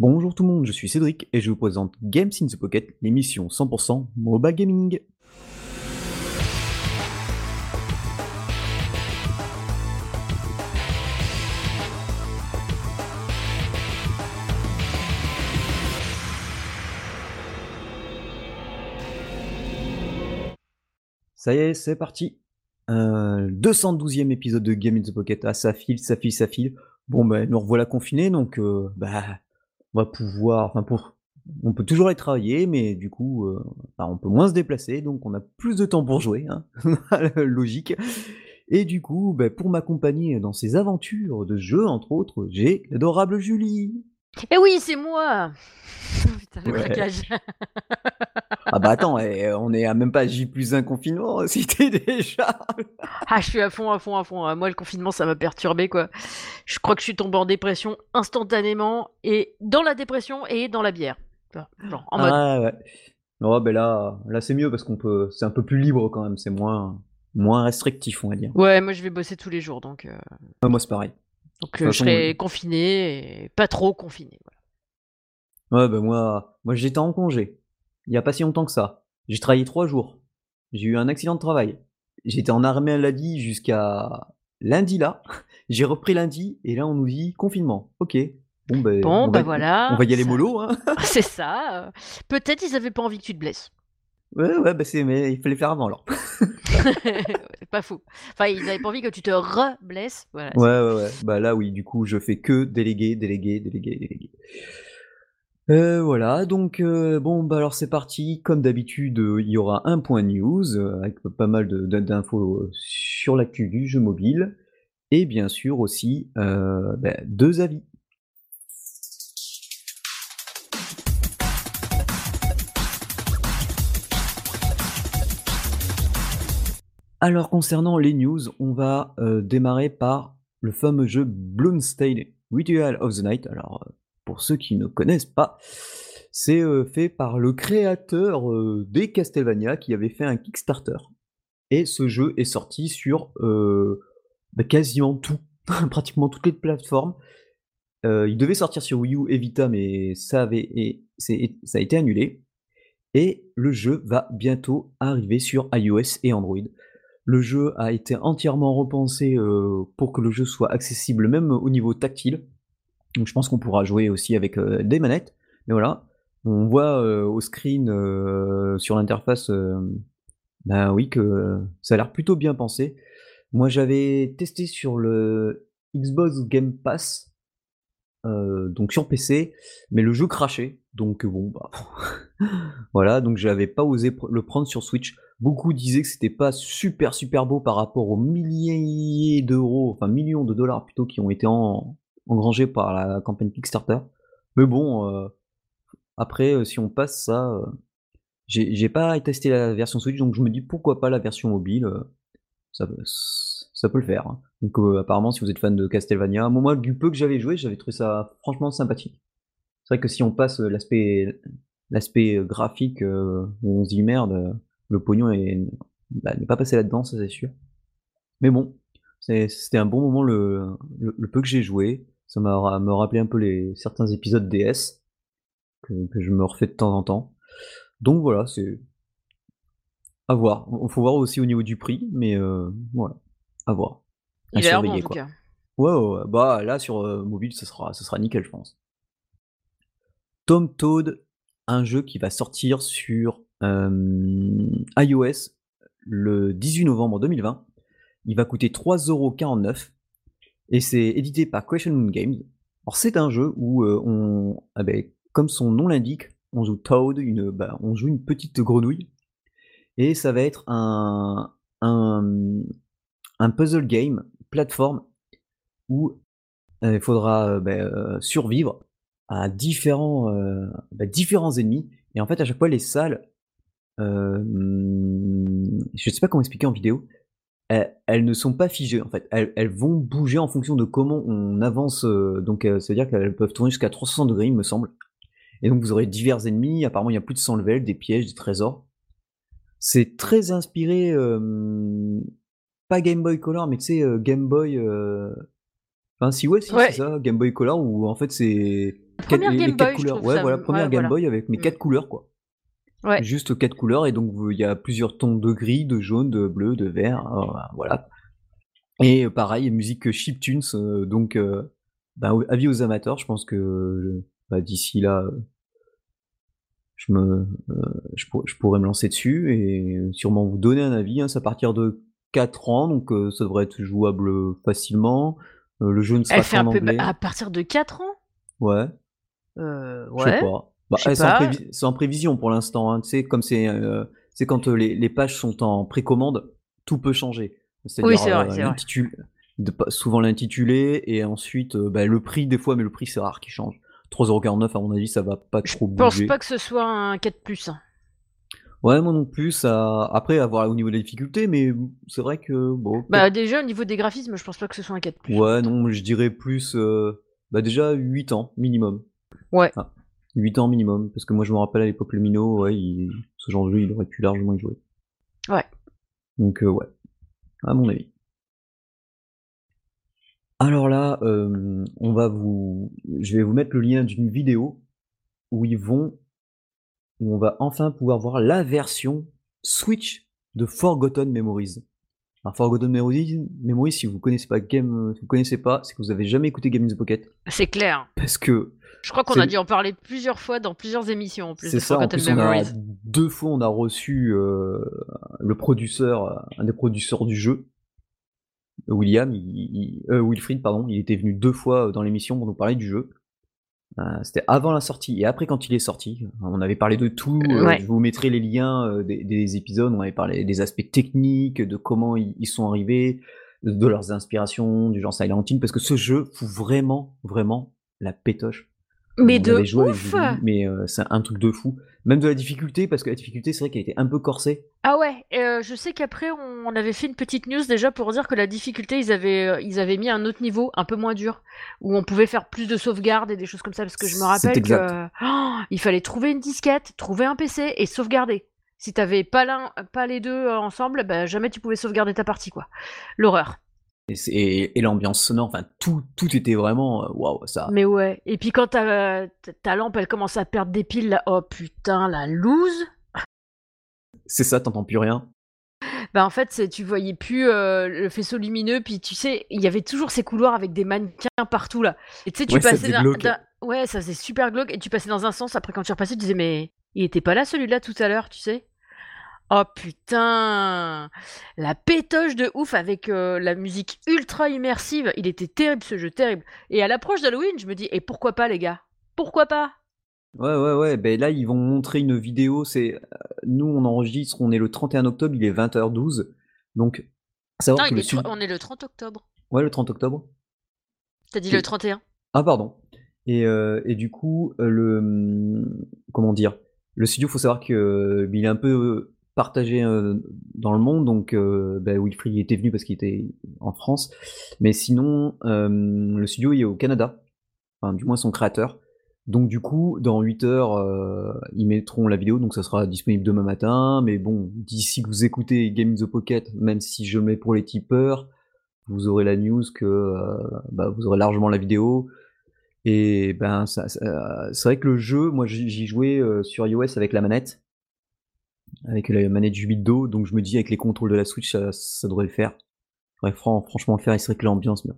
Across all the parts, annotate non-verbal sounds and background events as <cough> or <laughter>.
Bonjour tout le monde, je suis Cédric et je vous présente Games in the Pocket, l'émission 100% mobile gaming. Ça y est, c'est parti. Euh, 212e épisode de Game in the Pocket. Ah, ça file, ça file, ça file. Bon, ben, nous revoilà confinés, donc euh, bah, on va pouvoir. Enfin, pour, on peut toujours aller travailler, mais du coup, euh, bah, on peut moins se déplacer, donc on a plus de temps pour jouer. Hein. <laughs> Logique. Et du coup, bah, pour m'accompagner dans ces aventures de jeu, entre autres, j'ai l'adorable Julie. Eh oui, c'est moi Putain, le Ouais. craquage. Ah bah attends, eh, on est à même pas J plus un confinement, <laughs> si t'es déjà. Ah, je suis à fond, à fond, à fond. Ah, Moi, le confinement, ça m'a perturbé, quoi. Je crois que je suis tombé en dépression instantanément, et dans la dépression et dans la bière. Genre, en mode, Ah ouais. Oh, ben là, là c'est mieux parce qu'on peut, c'est un peu plus libre quand même, c'est moins, moins restrictif, on va dire. ouais, moi, je vais bosser tous les jours, donc, euh, Ah, moi c'est pareil. donc euh, je serai oui. confiné, et pas trop confiné. voilà. Ouais, ben moi, moi j'étais en congé. Il y a pas si longtemps que ça. J'ai travaillé trois jours. J'ai eu un accident de travail. J'étais en arrêt maladie jusqu'à lundi là. <laughs> J'ai repris lundi et là on nous dit confinement. Ok. Bon ben. Bon, on bah va, voilà. On va y aller ça- mollo, hein. <laughs> <laughs> C'est ça. Peut-être ils avaient pas envie que tu te blesses. Ouais, ouais, bah c'est, mais il fallait faire avant alors. pas faux. Enfin, ils avaient pas envie que tu te re-blesses. Voilà. Ouais, ouais, ouais. Bah là, oui, du coup, je fais que déléguer, déléguer, déléguer, déléguer. Euh, voilà, donc euh, bon, bah alors c'est parti. Comme d'habitude, euh, il y aura un point news avec pas mal d'infos euh, sur l'actu du jeu mobile. Et bien sûr aussi bah, deux avis. Alors concernant les news, on va démarrer par le fameux jeu Bloomstain Ritual of the Night. Pour ceux qui ne connaissent pas, c'est euh, fait par le créateur euh, des Castlevania qui avait fait un Kickstarter. Et ce jeu est sorti sur euh, bah, quasiment tout, <laughs> pratiquement toutes les plateformes. Il devait sortir sur Wii U et Vita, mais ça, avait, et c'est- ça a été annulé. Et le jeu va bientôt arriver sur iOS et Android. Le jeu a été entièrement repensé pour que le jeu soit accessible même au niveau tactile. Donc je pense qu'on pourra jouer aussi avec euh, des manettes. Mais voilà, on voit euh, au screen euh, sur l'interface, ben oui que ça a l'air plutôt bien pensé. Moi j'avais testé sur le Xbox Game Pass, donc sur PC, mais le jeu crachait. Donc bon bah <laughs> voilà, donc j'avais pas osé le prendre sur Switch. Beaucoup disaient que c'était pas super super beau par rapport aux milliers d'euros, enfin millions de dollars plutôt qui ont été en- engrangés par la campagne Kickstarter. Mais bon, euh, après euh, si on passe ça, euh, j'ai pas testé la version Switch, donc je me dis pourquoi pas la version mobile, ça, ça peut le faire. hein. Donc apparemment si vous êtes fan de Castlevania, moi, du peu que j'avais joué, j'avais trouvé ça franchement sympathique. C'est vrai que si on passe l'aspect l'aspect graphique où on se dit merde, le pognon bah, n'est pas passé là-dedans, ça c'est sûr. Mais bon, c'était un bon moment le peu que j'ai joué. Ça m'a me rappelé un peu les certains épisodes DS que, que je me refais de temps en temps. Donc voilà, c'est à voir. Il faut voir aussi au niveau du prix, mais euh, voilà, à voir. À Il a en surveiller, tout quoi. cas. Ouais, ouais, ouais. bah là sur euh, mobile, ce sera, ce sera nickel, je pense. Tom Toad, un jeu qui va sortir sur euh, iOS le 18 novembre 2020. Il va coûter 3,49€ et c'est édité par Question Games. Alors c'est un jeu où euh, on, ah ben, comme son nom l'indique, on joue Toad, une, bah, on joue une petite grenouille et ça va être un, un, puzzle game plateforme où euh, il faudra euh, euh, survivre à différents, bah, différents ennemis. Et en fait, à chaque fois, les salles, euh, je sais pas comment expliquer en vidéo, elles, elles ne sont pas figées en fait. Elles, elles vont bouger en fonction de comment on avance. euh, donc, euh, ça veut dire qu'elles peuvent tourner jusqu'à 360 degrés, il me semble. Et donc, vous aurez divers ennemis. Apparemment, il y a plus de 100 levels, des pièges, des trésors. C'est très inspiré, euh, pas Game Boy Color, mais tu sais, euh, Game Boy. euh, Enfin, si, ouais, si, Ouais. c'est ça, Game Boy Color, où en fait c'est. première Game Boy, couleurs. je trouve ouais, ça. voilà, première Game Boy avec mes Mm. quatre couleurs, quoi. Ouais. Juste quatre couleurs, et donc il y a plusieurs tons de gris, de jaune, de bleu, de vert, euh, voilà. Et euh, pareil, musique chiptunes, euh, donc euh, bah, avis aux amateurs, je pense que bah, d'ici là, je, me, je, pour- je pourrais me lancer dessus et sûrement vous donner un avis. Hein, c'est à partir de 4 ans, donc ça devrait être jouable facilement. Le jeu ne sera qu'en peu anglais. à partir de 4 ans? Ouais. euh, Je sais Ouais. pas. Bah, Je en, prévi- prévision pour l'instant. Hein. Tu sais, comme c'est euh, quand euh, les, les pages sont en précommande, tout peut changer. Oui, c'est vrai, euh, vrai. de souvent l'intitulé et ensuite euh, bah, le prix des fois, mais le prix c'est rare qu'il change. 3,49€ à mon avis, ça va pas Je trop pense bouger. pas que ce soit un 4 hein. Ouais, moi non plus. Ça... Après, à voir au niveau de la difficulté, mais c'est vrai que bon. Bah déjà au niveau des graphismes, je pense pas que ce soit un 4 Ouais, non, je dirais plus. euh, Bah déjà 8 ans minimum. Ouais. Ah, 8 ans minimum, parce que moi je me rappelle à l'époque le Mino, ouais, il- ce genre de jeu il aurait pu largement y jouer. Ouais. Donc euh, ouais, à mon avis. Alors là, euh, on va vous, je vais vous mettre le lien d'une vidéo où ils vont, où on va enfin pouvoir voir la version Switch de Forgotten Memories. Alors Forgotten Memories, Memories si vous connaissez pas Game, si vous connaissez pas, c'est que vous avez jamais écouté Game in the Pocket, C'est clair. parce que Je crois qu'on a dû en parler plusieurs fois dans plusieurs émissions en plus C'est de ça, en Forgotten plus on a Memories. deux fois on a reçu euh, le producteur, un des producteurs du jeu, William, il- il- euh, Wilfried pardon, il était venu deux fois dans l'émission pour nous parler du jeu. Euh, C'était avant la sortie et après quand il est sorti, on avait parlé de tout. euh, Ouais. je vous mettrai les liens euh, des, des épisodes. On avait parlé des aspects techniques, de comment ils, ils sont arrivés, de, de leurs inspirations, du genre Silent Hill, parce que ce jeu fout vraiment, vraiment la pétoche. Mais On de joué ouf Julie, mais euh, c'est un truc de fou. Même de la difficulté, parce que la difficulté, c'est vrai qu'elle était un peu corsée. Ah ouais, euh, je sais qu'après on on avait fait une petite news déjà pour dire que la difficulté ils avaient euh, ils avaient mis un autre niveau un peu moins dur où on pouvait faire plus de sauvegardes et des choses comme ça parce que je me rappelle que oh, il fallait trouver une disquette, trouver un PC et sauvegarder. Si t'avais pas l'un pas les deux ensemble, bah jamais tu pouvais sauvegarder ta partie quoi. L'horreur. Et, c'est- et- et l'ambiance sonore, enfin, tout, tout était vraiment. euh, Waouh, ça. Mais ouais, et puis quand ta, ta- ta lampe elle commence à perdre des piles là, oh putain la loose. C'est ça, t'entends plus rien. Bah en fait, tu voyais plus euh, le faisceau lumineux, puis tu sais, il y avait toujours ces couloirs avec des mannequins partout là. Et tu sais, tu Ouais, passais d'un- ouais, ça faisait super glauque, et tu passais dans un sens, après quand tu repassais, tu disais mais il était pas là celui-là tout à l'heure, tu sais. Oh putain, la pétoche de ouf avec euh, la musique ultra immersive, il était terrible ce jeu, terrible. Et à l'approche d'Halloween, je me dis et pourquoi pas les gars, pourquoi pas? Ouais, ouais, ouais. Ben là, ils vont montrer une vidéo. C'est euh, Nous, on enregistre, on est le 31 octobre, il est 20h12. Donc, savoir Non, que il le est sud- tro- on est le 30 octobre. Ouais, le 30 octobre. T'as dit Et- le 31 Ah pardon. Et, euh, et du coup, le hum, comment dire, le studio, faut savoir que euh, il est un peu partagé euh, dans le monde. Donc, euh, bah, Wilfried était venu parce qu'il était en France, mais sinon, euh, le studio est au Canada. Enfin, du moins son créateur. Donc du coup, dans 8 heures, ils mettront la vidéo, donc ça sera disponible demain matin. Mais bon, d'ici que vous écoutez Game in the Pocket, même si je mets pour les tipeurs, vous aurez la news que bah, vous aurez largement la vidéo. Et ben, c'est vrai que le jeu, moi j'y jouais sur iOS avec la manette, avec la manette du 8 dos, donc je me dis avec les contrôles de la Switch, ça, ça devrait le faire. Ouais, fran- franchement, le faire, il serait que l'ambiance. Mais...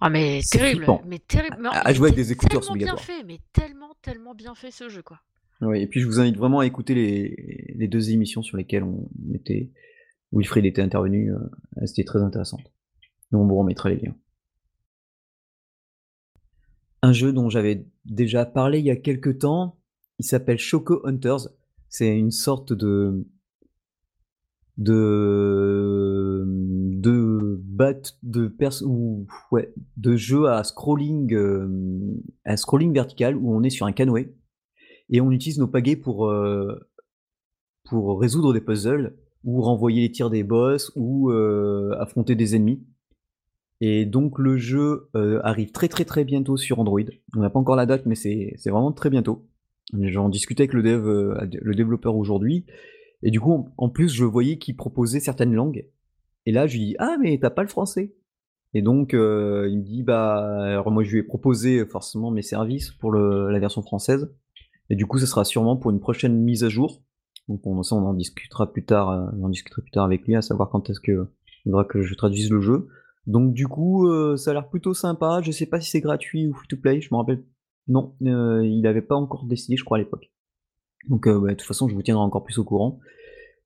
Ah mais terrible, flippant. mais terrible. Mais À- jouer avec des écouteurs, c'est tellement bien fait, mais tellement, tellement bien fait ce jeu quoi. Ouais, et puis je vous invite vraiment à écouter les, les deux émissions sur lesquelles on était, Wilfried était intervenu, euh, étaient très intéressantes. Et on vous remettra les liens. Un jeu dont j'avais déjà parlé il y a quelques temps, il s'appelle Choco Hunters. C'est une sorte de de de bat de pers ou ouais de jeu à scrolling euh, à scrolling vertical où on est sur un canoë et on utilise nos pagaies pour euh, pour résoudre des puzzles ou renvoyer les tirs des boss ou euh, affronter des ennemis. Et donc le jeu arrive très très très bientôt sur Android. On n'a pas encore la date, mais c'est vraiment très bientôt. J'en discutais avec le dev, euh, le développeur aujourd'hui, et du coup en- plus je voyais qu'il proposait certaines langues. Et là je lui dis ah mais t'as pas le français. Et donc, euh, il me dit, bah, alors moi je lui ai proposé forcément mes services pour le, la version française. Et du coup, ce sera sûrement pour une prochaine mise à jour. Donc, on, ça, on en discutera plus tard, euh, on en discutera plus tard avec lui, à savoir quand est-ce que il faudra que je traduise le jeu. Donc, du coup, euh, ça a l'air plutôt sympa. Je sais pas si c'est gratuit ou free to play, je me rappelle. Non, euh, il n'avait pas encore décidé, je crois, à l'époque. Donc, euh, bah, de toute façon, je vous tiendrai encore plus au courant.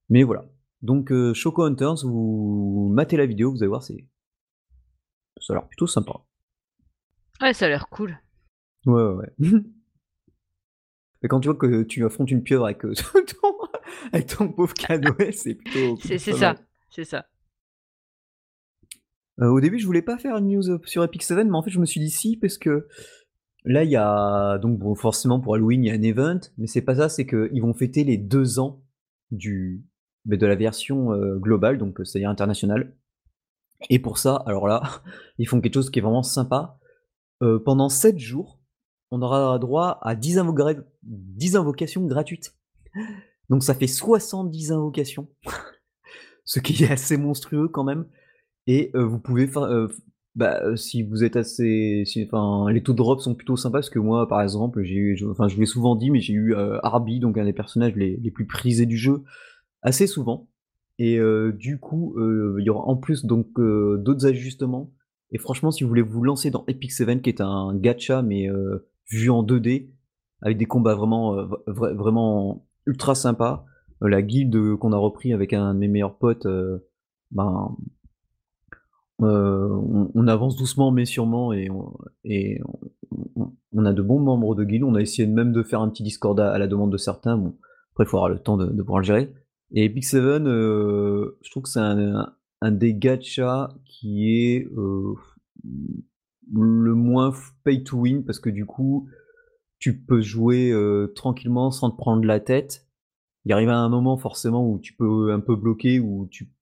Mais voilà. Donc, euh, Choco Hunters, vous matez la vidéo, vous allez voir, c'est. Ça a l'air plutôt sympa. Ouais, ça a l'air cool. Ouais, ouais, ouais. <laughs> Et quand tu vois que tu affrontes une pieuvre avec, <laughs> ton, avec ton pauvre canoë, <laughs> c'est plutôt. C'est ça, c'est ça. Euh, au début, je voulais pas faire une news sur Epic 7, mais en fait, je me suis dit si, parce que là, il y a. Donc, bon, forcément, pour Halloween, il y a un event, mais c'est pas ça, c'est qu'ils vont fêter les deux ans du, de la version euh, globale, donc euh, c'est-à-dire internationale. Et pour ça, alors là, <laughs> ils font quelque chose qui est vraiment sympa. Euh, pendant 7 jours, on aura droit à 10, invoca- 10 invocations gratuites. Donc ça fait 70 invocations, <laughs> ce qui est assez monstrueux quand même. Et vous pouvez, bah, euh, si vous êtes assez, si- enfin, les taux de drop sont plutôt sympas parce que moi, par exemple, j'ai eu, je- enfin, je vous l'ai souvent dit, mais j'ai eu euh, Arby, donc un des personnages les, plus prisés du jeu, assez souvent. Et euh, du coup, euh, il y aura en plus donc d'autres ajustements. Et franchement, si vous voulez vous lancer dans Epic 7, qui est un gacha mais vu en 2D, avec des combats vraiment, vra- vraiment ultra sympas, la guilde qu'on a repris avec un de mes meilleurs potes, ben, euh, on, avance doucement mais sûrement et, on, a de bons membres de guilde. On a essayé même de faire un petit Discord à, la demande de certains. Après, il avoir le temps de, pouvoir le gérer. Et Epic 7, euh, je trouve que c'est un, des gachas qui est euh, le moins pay to win parce que du coup, tu peux jouer tranquillement sans te prendre la tête. Il arrive à un moment forcément où tu peux un peu bloquer, où tu,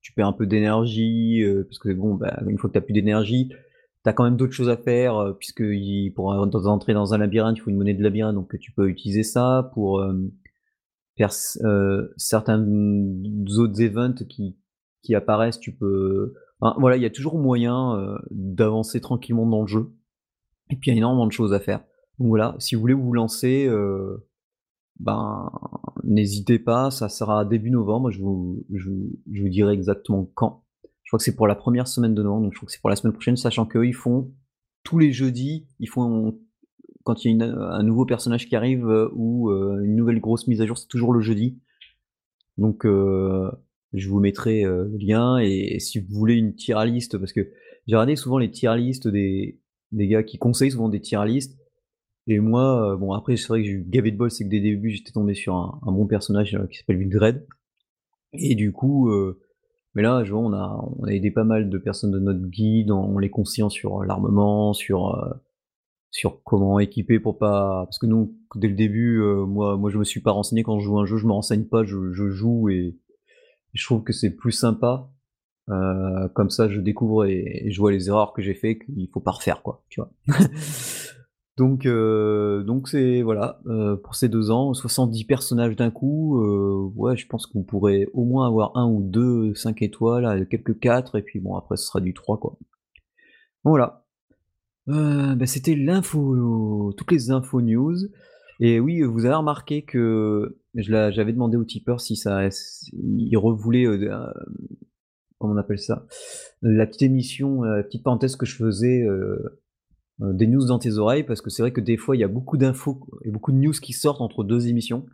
tu perds un peu d'énergie, euh, parce que bon, bah, une fois que tu plus d'énergie, tu as quand même d'autres choses à faire, euh, puisque il, pour entrer dans un labyrinthe, il faut une monnaie de labyrinthe, donc tu peux utiliser ça pour euh, faire euh, certains autres events qui, qui apparaissent. Tu peux, voilà, il y a toujours moyen d'avancer tranquillement dans le jeu. Et puis il y a énormément de choses à faire. Donc voilà, si vous voulez vous lancer, euh, ben n'hésitez pas, ça sera début novembre, je vous, dirai exactement quand. Je crois que c'est pour la première semaine de novembre, donc je crois que c'est pour la semaine prochaine, sachant qu'eux ils font tous les jeudis, ils font quand il y a un nouveau personnage qui arrive euh, ou euh, une nouvelle grosse mise à jour, c'est toujours le jeudi. Donc euh, je vous mettrai le lien et, si vous voulez une tier parce que j'ai regardé souvent les tier list des, des gars qui conseillent souvent des tier list. Et moi, euh, bon après c'est vrai que j'ai eu gavé de bol, c'est que dès le début j'étais tombé sur un, bon personnage euh, qui s'appelle Wildred. Et du coup, euh, mais là, je vois, on a, aidé pas mal de personnes de notre guide en les conseillant sur l'armement, sur sur comment équiper pour pas parce que nous dès le début moi moi je me suis pas renseigné quand je joue un jeu je me renseigne pas je, joue et je trouve que c'est plus sympa comme ça je découvre et, et je vois les erreurs que j'ai fait qu'il faut pas refaire quoi tu vois <laughs> donc euh, donc c'est voilà euh, pour ces deux ans 70 personnages d'un coup euh, je pense que vous pourrez au moins avoir un ou deux 5 étoiles quelques 4 et puis bon après ce sera du 3 quoi voilà euh, bah, c'était l'info, toutes les infos news. Et oui, vous avez remarqué que j'avais demandé au tipeur si ça, revoulait, comment on appelle ça, la petite émission, la petite parenthèse que je faisais, des news dans tes oreilles, parce que c'est vrai que des fois il y a beaucoup d'infos et beaucoup de news qui sortent entre deux émissions.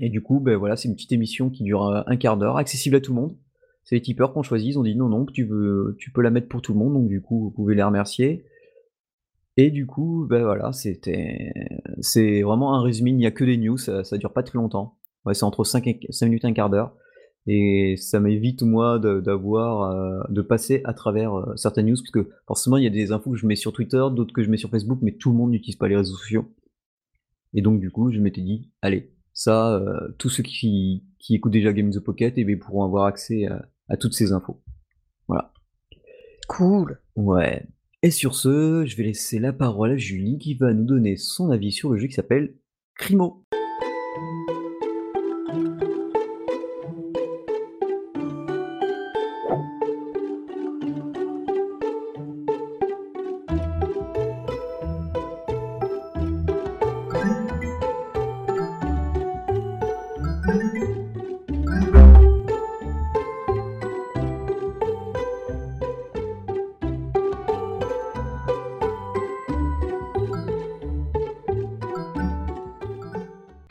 Et du coup, ben voilà, c'est une petite émission qui dure euh, un quart d'heure, accessible à tout le monde. C'est les tipeurs qu'on choisit, ils ont dit non, non, tu tu peux la mettre pour tout le monde, donc du coup, vous pouvez les remercier. Et du coup, ben voilà, c'était, c'est vraiment un résumé. Il n'y a que des news, ça, ça dure pas très longtemps. Ouais, c'est entre 5, et, 5 minutes et un quart d'heure. Et ça m'évite, moi, de- d'avoir, euh, de passer à travers euh, certaines news, parce que forcément, il y a des infos que je mets sur Twitter, d'autres que je mets sur Facebook, mais tout le monde n'utilise pas les réseaux sociaux. Et donc, du coup, je m'étais dit, allez, ça, euh, tous ceux qui, qui écoutent déjà Game in the Pocket, eh bien, pourront avoir accès à, à toutes ces infos. Voilà. Cool. Ouais. Et sur ce, je vais laisser la parole à Julie qui va nous donner son avis sur le jeu qui s'appelle Crimo.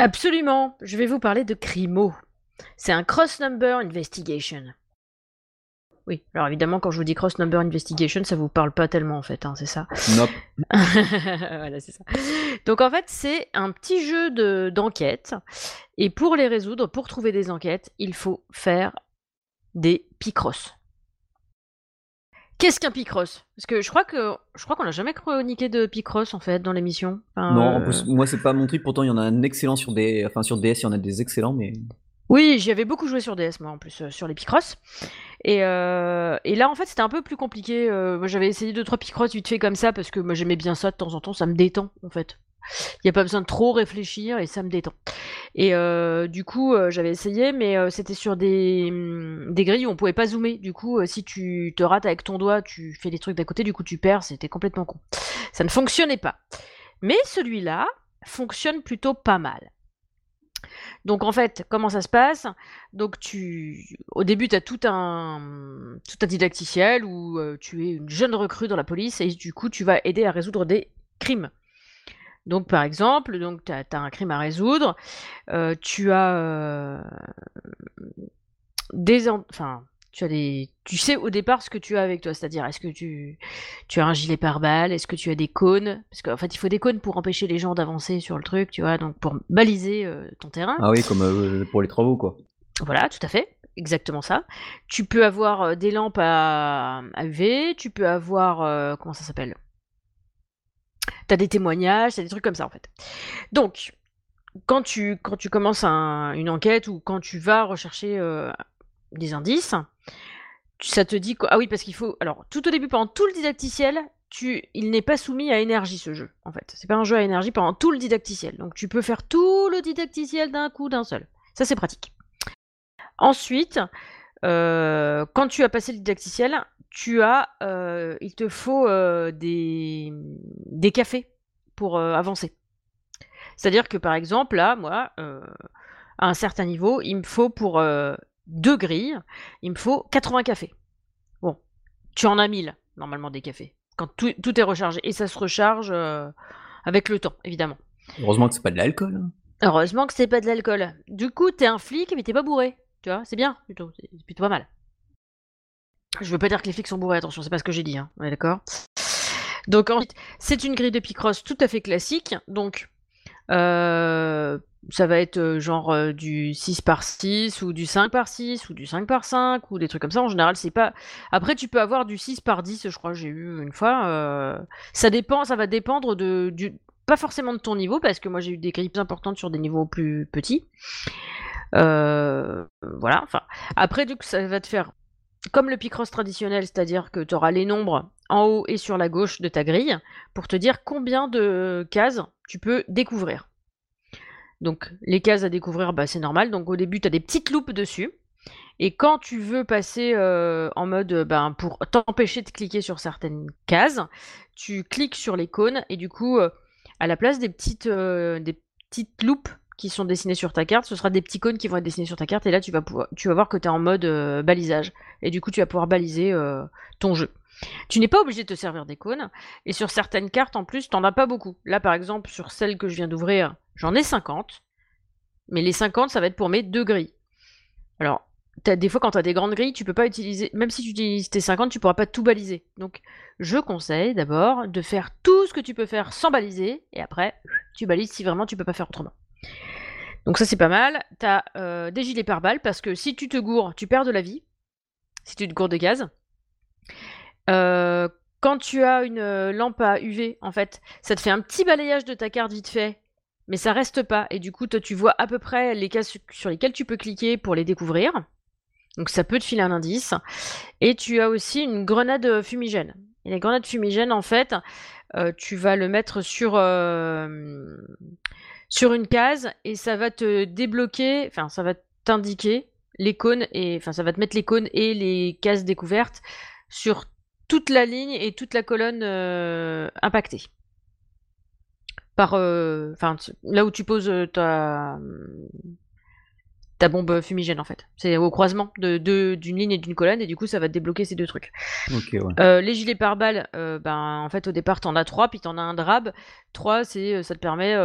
Absolument, je vais vous parler de Crimo. C'est un cross-number investigation. Oui, alors évidemment, quand je vous dis cross-number investigation, ça vous parle pas tellement en fait, hein, c'est ça? Nope. <laughs> voilà, c'est ça. Donc en fait, c'est un petit jeu de- d'enquête. et pour les résoudre, pour trouver des enquêtes, il faut faire des picross. Qu'est-ce qu'un picross? Parce que je crois que je crois qu'on n'a jamais chroniqué de picross en fait dans l'émission. Enfin, Non, en euh, plus, moi c'est pas mon truc, pourtant il y en a un excellent sur des. Enfin sur DS, il y en a des excellents, mais. Oui, j'y avais beaucoup joué sur DS, moi, en plus, euh, sur les Picross. Et, euh, et là, en fait, c'était un peu plus compliqué. euh, moi, j'avais essayé deux, trois Picross vite fait comme ça, parce que moi, j'aimais bien ça de temps en temps, ça me détend, en fait. Il n'y a pas besoin de trop réfléchir, et ça me détend. Et euh, du coup, euh, j'avais essayé, mais euh, c'était sur des, hum, des grilles où on pouvait pas zoomer. Du coup, si tu te rates avec ton doigt, tu fais des trucs d'à côté, du coup, tu perds, c'était complètement con. Ça ne fonctionnait pas. Mais celui-là fonctionne plutôt pas mal. Donc en fait, comment ça se passe? Donc tu, au début, tu as tout un, tout un didacticiel où tu es une jeune recrue dans la police et du coup tu vas aider à résoudre des crimes. Donc par exemple, donc tu as, un crime à résoudre, euh, tu as euh, des, en- enfin tu as des, tu sais au départ ce que tu as avec toi, c'est-à-dire est-ce que tu, tu as un gilet pare-balles, est-ce que tu as des cônes, parce qu'en fait il faut des cônes pour empêcher les gens d'avancer sur le truc, tu vois, donc pour baliser euh, ton terrain. Ah oui, comme pour les travaux quoi. Voilà, tout à fait. Exactement ça. Tu peux avoir des lampes à, à UV, tu peux avoir... euh, comment ça s'appelle? T'as des témoignages, t'as des trucs comme ça en fait. Donc, quand tu, quand tu commences un- une enquête ou quand tu vas rechercher euh, des indices, ça te dit Ah oui, parce qu'il faut... Alors, tout au début, pendant tout le didacticiel, tu, il n'est pas soumis à énergie ce jeu, en fait. C'est pas un jeu à énergie pendant tout le didacticiel. Donc, tu peux faire tout le didacticiel d'un coup, d'un seul. Ça, c'est pratique. Ensuite, euh, quand tu as passé le didacticiel, tu as, euh, il te faut euh, des, des cafés pour avancer. C'est-à-dire que par exemple, là, moi, à un certain niveau, il me faut pour deux grilles, il me faut 80 cafés. Bon, tu en as 1000 normalement des cafés. Quand tout, tout est rechargé. Et ça se recharge avec le temps, évidemment. Heureusement que c'est pas de l'alcool. hein. Heureusement que c'est pas de l'alcool. Du coup, t'es un flic, mais t'es pas bourré. C'est bien, plutôt. C'est plutôt pas mal. Je veux pas dire que les flics sont bourrés, attention, c'est pas ce que j'ai dit, hein. D'accord Donc ensuite, c'est une grille de Picross tout à fait classique. Donc, euh, ça va être euh, genre euh, du 6 par 6 ou du 5 par 6 ou du 5 par 5 ou des trucs comme ça. En général, c'est pas. Après, tu peux avoir du 6 par 10, je crois, que j'ai eu une fois. Ça dépend, ça va dépendre de, du, pas forcément de ton niveau, parce que moi j'ai eu des grilles plus importantes sur des niveaux plus petits. Euh, voilà. Après, du coup, ça va te faire comme le Picross traditionnel, c'est-à-dire que tu auras les nombres en haut et sur la gauche de ta grille pour te dire combien de cases tu peux découvrir. Donc, les cases à découvrir, bah, c'est normal. Donc, au début, tu as des petites loupes dessus. Et quand tu veux passer euh, en mode ben, pour t'empêcher de cliquer sur certaines cases, tu cliques sur les cônes et du coup, euh, à la place des petites, des petites loupes qui sont dessinées sur ta carte, ce sera des petits cônes qui vont être dessinés sur ta carte et là tu vas, pouvoir, tu vas voir que tu es en mode euh, balisage et du coup tu vas pouvoir baliser euh, ton jeu. Tu n'es pas obligé de te servir des cônes et sur certaines cartes en plus, t'en as pas beaucoup. Là par exemple, sur celle que je viens d'ouvrir, j'en ai 50, mais les 50 ça va être pour mes deux grilles. Alors, des fois, quand tu as des grandes grilles, tu peux pas utiliser, même si tu utilises tes 50, tu pourras pas tout baliser. Donc, je conseille d'abord de faire tout ce que tu peux faire sans baliser, et après, tu balises si vraiment tu peux pas faire autrement. Donc, ça, c'est pas mal. T'as euh, des gilets pare-balles, parce que si tu te gourres, tu perds de la vie. Si tu te gourres de gaz. Euh, quand tu as une euh, lampe à UV, en fait, ça te fait un petit balayage de ta carte vite fait, mais ça reste pas. Et du coup, toi, tu vois à peu près les cases su- sur lesquelles tu peux cliquer pour les découvrir. Donc ça peut te filer un indice. Et tu as aussi une grenade fumigène. Et la grenade fumigène, en fait, tu vas le mettre sur, sur une case et ça va te débloquer, enfin ça va t'indiquer les cônes et enfin ça va te mettre les cônes et les cases découvertes sur toute la ligne et toute la colonne euh, impactée. Par, euh, enfin, là où tu poses euh, ta, ta bombe fumigène en fait. C'est au croisement de, d'une ligne et d'une colonne et du coup ça va te débloquer ces deux trucs. Euh, les gilets pare-balles, euh, ben en fait au départ t'en as trois puis t'en as un drab. Trois c'est euh, ça te permet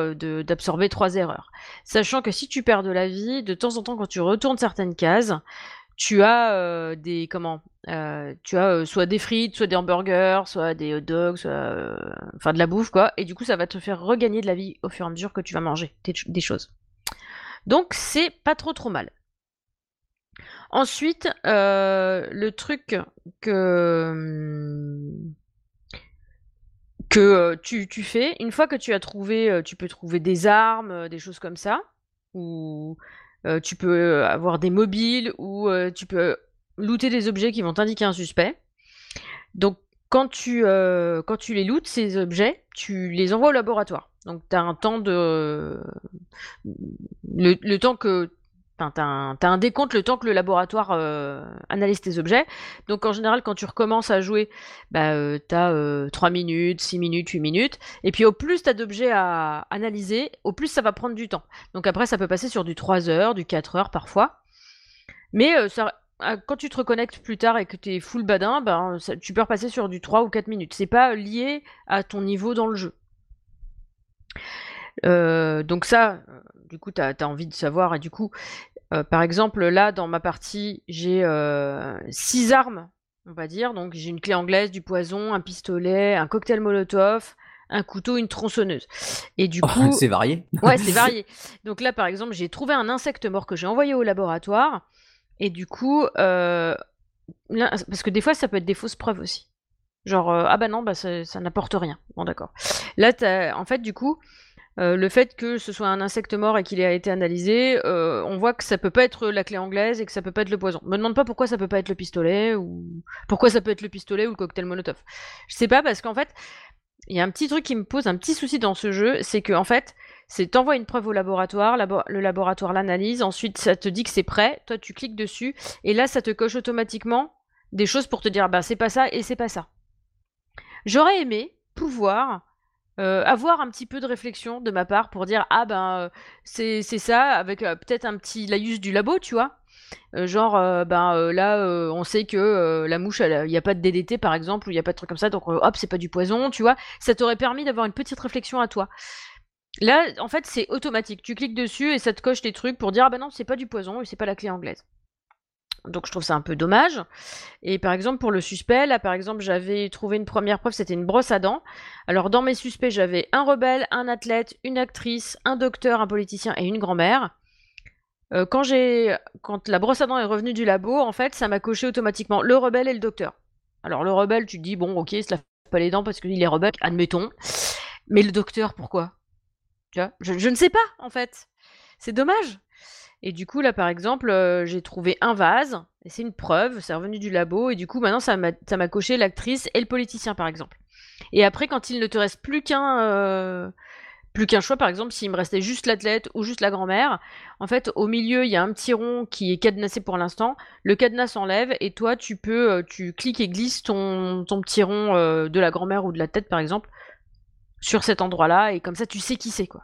d'absorber trois erreurs. Sachant que si tu perds de la vie, de temps en temps quand tu retournes certaines cases, tu as des comment tu as soit des frites, soit des hamburgers, soit des hot dogs, soit enfin de la bouffe quoi. Et du coup ça va te faire regagner de la vie au fur et à mesure que tu vas manger des choses. Donc c'est pas trop trop mal. Ensuite, euh, le truc que que euh, tu, fais, une fois que tu as trouvé, euh, tu peux trouver des armes, des choses comme ça, ou tu peux avoir des mobiles, ou tu peux looter des objets qui vont t'indiquer un suspect. Donc quand tu, quand tu les lootes, ces objets, tu les envoies au laboratoire. Donc tu as un temps de... Le, temps que... Enfin, tu as, un décompte le temps que le laboratoire euh, analyse tes objets. Donc en général, quand tu recommences à jouer, bah, tu as 3 minutes, 6 minutes, 8 minutes. Et puis au plus tu as d'objets à analyser, au plus ça va prendre du temps. Donc après, ça peut passer sur du 3 heures, du 4 heures parfois. Mais euh, quand tu te reconnectes plus tard et que tu es full badin, ben, tu peux repasser sur du 3 ou 4 minutes. C'est pas lié à ton niveau dans le jeu. Euh, donc ça, euh, du coup, tu as, envie de savoir. Et du coup, euh, par exemple, là, dans ma partie, j'ai 6 armes, on va dire. Donc j'ai une clé anglaise, du poison, un pistolet, un cocktail molotov, un couteau, une tronçonneuse. Et du oh, coup, c'est varié. ouais, c'est <laughs> varié. Donc là, par exemple, j'ai trouvé un insecte mort que j'ai envoyé au laboratoire. Et du coup, parce que des fois, ça peut être des fausses preuves aussi. Genre, euh, ah bah non, bah ça, n'apporte rien. Bon, d'accord. Là, en fait, du coup, euh, le fait que ce soit un insecte mort et qu'il ait été analysé, euh, on voit que ça peut pas être la clé anglaise et que ça peut pas être le poison. Me demande pas pourquoi ça peut pas être le pistolet ou pourquoi ça peut être le pistolet ou le cocktail molotov. Je sais pas parce qu'en fait, il y a un petit truc qui me pose un petit souci dans ce jeu, c'est que en fait, c'est t'envoies une preuve au laboratoire, le laboratoire l'analyse, ensuite ça te dit que c'est prêt, toi tu cliques dessus et là ça te coche automatiquement des choses pour te dire bah c'est pas ça et c'est pas ça. J'aurais aimé pouvoir euh, avoir un petit peu de réflexion de ma part pour dire ah ben euh, c'est ça avec euh, peut-être un petit laïus du labo tu vois. Genre ben là on sait que la mouche il n'y a pas de DDT par exemple ou il n'y a pas de truc comme ça donc hop c'est pas du poison tu vois. Ça t'aurait permis d'avoir une petite réflexion à toi. Là en fait c'est automatique. Tu cliques dessus et ça te coche des trucs pour dire ah ben non c'est pas du poison c'est pas la clé anglaise donc je trouve ça un peu dommage. Et par exemple pour le suspect, là par exemple j'avais trouvé une première preuve, c'était une brosse à dents. Alors dans mes suspects j'avais un rebelle, un athlète, une actrice, un docteur, un politicien et une grand-mère. Euh, quand la brosse à dents est revenue du labo, en fait ça m'a coché automatiquement le rebelle et le docteur. Alors le rebelle tu te dis bon ok il se lave pas les dents parce qu'il est rebelle, admettons. Mais le docteur pourquoi? Tu vois, je ne sais pas en fait. C'est dommage. Et du coup, là, par exemple, euh, j'ai trouvé un vase, et c'est une preuve, c'est revenu du labo, et du coup, maintenant, ça m'a coché l'actrice et le politicien, par exemple. Et après, quand il ne te reste plus qu'un euh, plus qu'un choix, par exemple, s'il me restait juste l'athlète ou juste la grand-mère, en fait, au milieu, il y a un petit rond qui est cadenassé pour l'instant, le cadenas s'enlève, et toi, tu peux, euh, tu cliques et glisses ton, ton petit rond de la grand-mère ou de la tête, par exemple, sur cet endroit-là, et comme ça, tu sais qui c'est, quoi.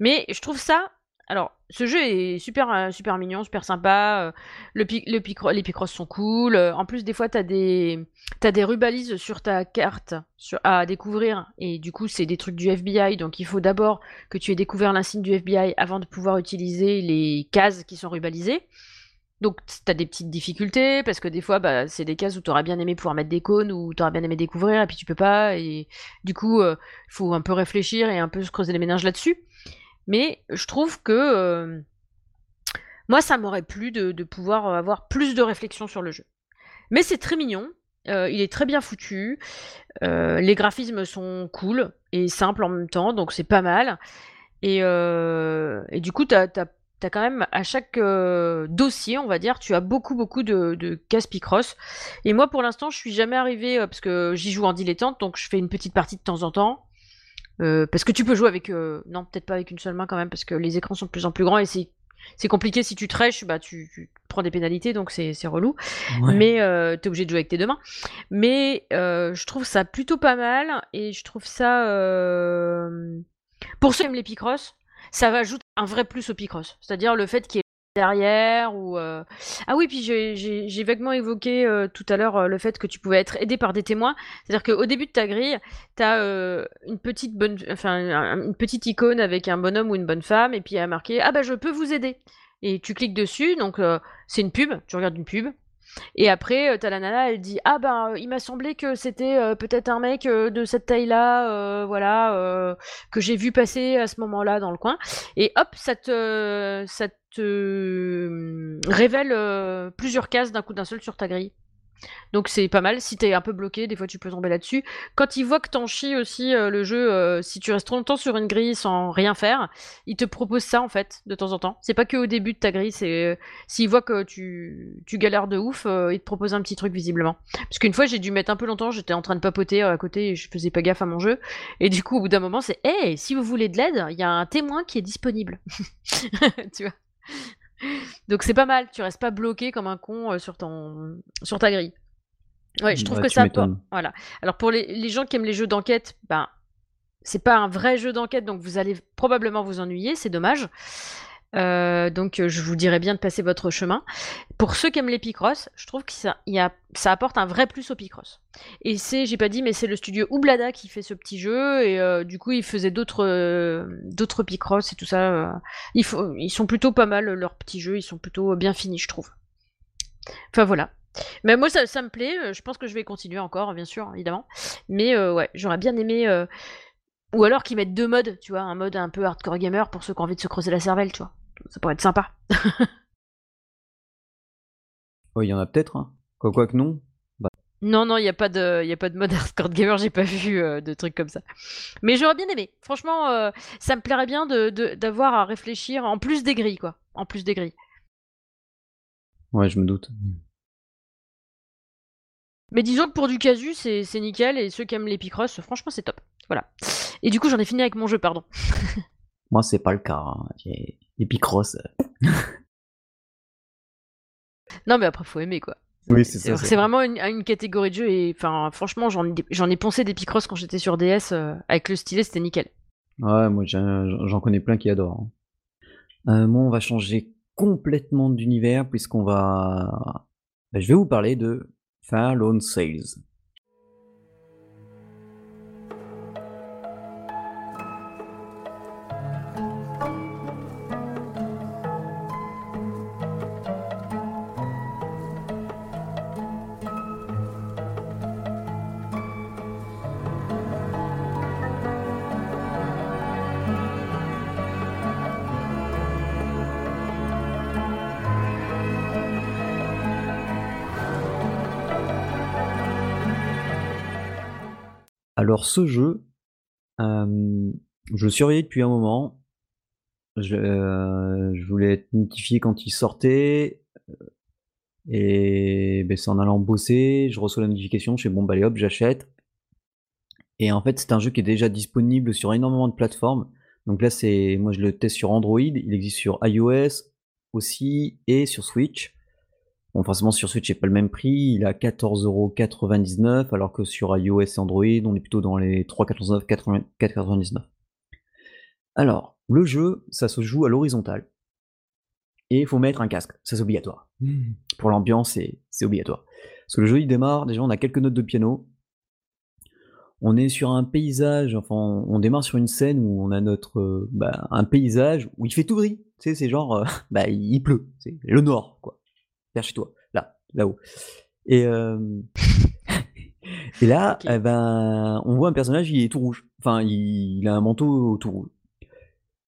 Mais je trouve ça alors, ce jeu est super, euh, super mignon, super sympa. Euh, le, le les picross sont cool. Euh, en plus, des fois, tu as des, as des rubalises sur ta carte à découvrir. Et du coup, c'est des trucs du FBI. Donc, il faut d'abord que tu aies découvert l'insigne du FBI avant de pouvoir utiliser les cases qui sont rubalisées. Donc, tu as des petites difficultés parce que des fois, bah, c'est des cases où tu aurais bien aimé pouvoir mettre des cônes ou tu aurais bien aimé découvrir et puis tu peux pas. Et du coup, il faut un peu réfléchir et un peu se creuser les méninges là-dessus. Mais je trouve que euh, moi, ça m'aurait plu de, pouvoir avoir plus de réflexion sur le jeu. Mais c'est très mignon, euh, il est très bien foutu, euh, les graphismes sont cool et simples en même temps, donc c'est pas mal. Et, du coup, tu as, quand même à chaque dossier, on va dire, tu as beaucoup beaucoup de, de casse picross. Et moi, pour l'instant, je suis jamais arrivé parce que j'y joue en dilettante, donc je fais une petite partie de temps en temps. Euh, parce que tu peux jouer avec. Euh, non, peut-être pas avec une seule main quand même, parce que les écrans sont de plus en plus grands et c'est. C'est compliqué si tu trèches, bah tu, prends des pénalités, donc c'est relou. Mais euh, t'es obligé de jouer avec tes deux mains. Mais je trouve ça plutôt pas mal et je trouve ça pour ceux qui aiment les Picross, ça va ajouter un vrai plus au Picross. C'est-à-dire le fait qu'il y ait derrière ou ah oui puis j'ai vaguement évoqué tout à l'heure le fait que tu pouvais être aidé par des témoins. C'est-à-dire qu'au début de ta grille tu as une petite bonne enfin une petite icône avec un bonhomme ou une bonne femme et puis il y a marqué ah bah je peux vous aider! Et tu cliques dessus donc c'est une pub tu regardes une pub et après, euh, t'as la elle dit Ah ben, euh, il m'a semblé que c'était euh, peut-être un mec de cette taille-là, voilà, que j'ai vu passer à ce moment-là dans le coin. Et hop, ça te révèle plusieurs cases d'un coup d'un seul sur ta grille. Donc c'est pas mal. Si t'es un peu bloqué, des fois tu peux tomber là-dessus. Quand il voit que t'en chies aussi euh, le jeu, euh, si tu restes trop longtemps sur une grille sans rien faire, il te propose ça en fait de temps en temps. C'est pas que au début de ta grille, c'est euh, s'il voit que tu, tu galères de ouf, il te propose un petit truc visiblement. Parce qu'une fois j'ai dû mettre un peu longtemps, j'étais en train de papoter à côté et je faisais pas gaffe à mon jeu. Et du coup au bout d'un moment c'est hey si vous voulez de l'aide, il y a un témoin qui est disponible. <laughs> tu vois? Donc c'est pas mal, tu restes pas bloqué comme un con euh, sur, ton... sur ta grille. Ouais, je trouve que ça. Voilà. Alors pour les, les, gens qui aiment les jeux d'enquête, ben c'est pas un vrai jeu d'enquête, donc vous allez probablement vous ennuyer, c'est dommage. Euh, donc euh, je vous dirais bien de passer votre chemin. Pour ceux qui aiment les Picross, je trouve que ça, apporte un vrai plus au Picross. Et c'est, j'ai pas dit, mais c'est le studio Oublada qui fait ce petit jeu, et euh, du coup ils faisaient d'autres Picross et tout ça. ils, ils sont plutôt pas mal leurs petits jeux, ils sont plutôt bien finis, je trouve. Enfin voilà. Mais moi ça, ça me plaît, je pense que je vais continuer encore, bien sûr, évidemment. Mais ouais, j'aurais bien aimé. Ou alors qu'ils mettent deux modes, tu vois, un mode un peu hardcore gamer pour ceux qui ont envie de se creuser la cervelle, tu vois. Ça pourrait être sympa. <laughs> il y en a peut-être, hein. Quoi, que non. Bah. Non, non, il n'y a, pas de, y a pas de mode hardcore gamer, j'ai pas vu euh, de trucs comme ça. Mais j'aurais bien aimé. Franchement, euh, ça me plairait bien d'avoir de, à réfléchir en plus des grilles, quoi. En plus des grilles. Ouais, je me doute. Mais disons que pour du casu, c'est nickel, et ceux qui aiment les Picross, franchement, c'est top. Voilà. Et du coup, j'en ai fini avec mon jeu, pardon. <laughs> Moi, c'est pas le cas. Hein. <laughs> Non, mais après, faut aimer, quoi. Oui, c'est ça. C'est vraiment une, catégorie de jeu et enfin franchement j'en ai, poncé des Picross quand j'étais sur DS euh, avec le stylet c'était nickel. Ouais moi j'en connais plein qui adorent. Hein. Euh, moi on va changer complètement d'univers puisqu'on va... Bah, je vais vous parler de Lone Sales. Alors ce jeu, je le surveillais depuis un moment. Je, voulais être notifié quand il sortait. Et ben, c'est en allant bosser, je reçois la notification, je fais bon bah allez hop, j'achète. Et en fait, c'est un jeu qui est déjà disponible sur énormément de plateformes. Donc là, c'est moi je le teste sur Android, il existe sur iOS aussi et sur Switch. Bon, forcément, sur Switch, c'est pas le même prix. Il a 14,99€, alors que sur iOS et Android, on est plutôt dans les 3,99€, 4,99€. Alors, le jeu, ça se joue à l'horizontale. Et il faut mettre un casque, ça c'est obligatoire. Mmh. Pour l'ambiance, c'est obligatoire. Parce que le jeu, il démarre, déjà, on a quelques notes de piano. On est sur un paysage, enfin, on démarre sur une scène où on a notre, euh, bah, un paysage où il fait tout gris. Tu sais, c'est genre, euh, <laughs> bah, il pleut. C'est le nord, quoi vers chez toi, là, là-haut. Et, et là, <laughs> eh ben, on voit un personnage, il est tout rouge. Enfin, il, a un manteau tout rouge.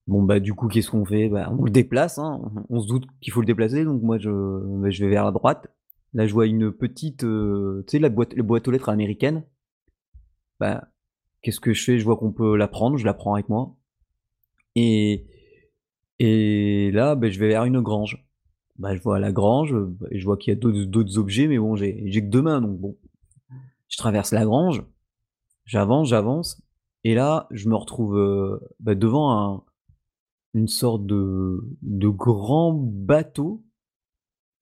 Bon, bah, du coup, qu'est-ce qu'on fait? Bah, On le déplace, hein. on se doute qu'il faut le déplacer, donc moi, je, bah, je vais vers la droite. Là, je vois une petite, tu sais, la boîte, la boîte aux lettres américaine. Bah, qu'est-ce que je fais? Je vois qu'on peut la prendre, je la prends avec moi. Et, et là, bah, je vais vers une grange bah, je vois la grange, et je vois qu'il y a d'autres objets, mais bon, j'ai que deux mains, donc bon. Je traverse la grange, j'avance, j'avance, et là, je me retrouve euh, bah, devant un, une sorte de, de grand bateau,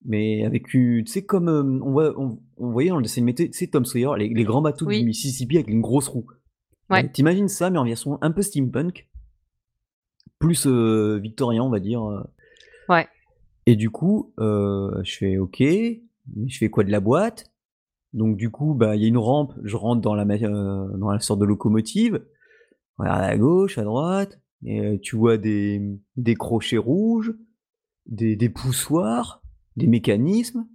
mais avec tu sais, comme euh, on, voit, on, voyait dans le dessin animé, tu sais, Tom Sawyer, les, les grands bateaux du Mississippi avec une grosse roue. Ouais. T'imagines ça, mais en version un peu steampunk, plus euh, victorien, on va dire. Ouais. Et du coup, euh, je fais OK, je fais quoi de la boîte? Donc du coup, bah il y a une rampe, je rentre dans la euh, dans la sorte de locomotive. Regarde à gauche, à droite, et euh, tu vois des, des crochets rouges, des, poussoirs, des mécanismes.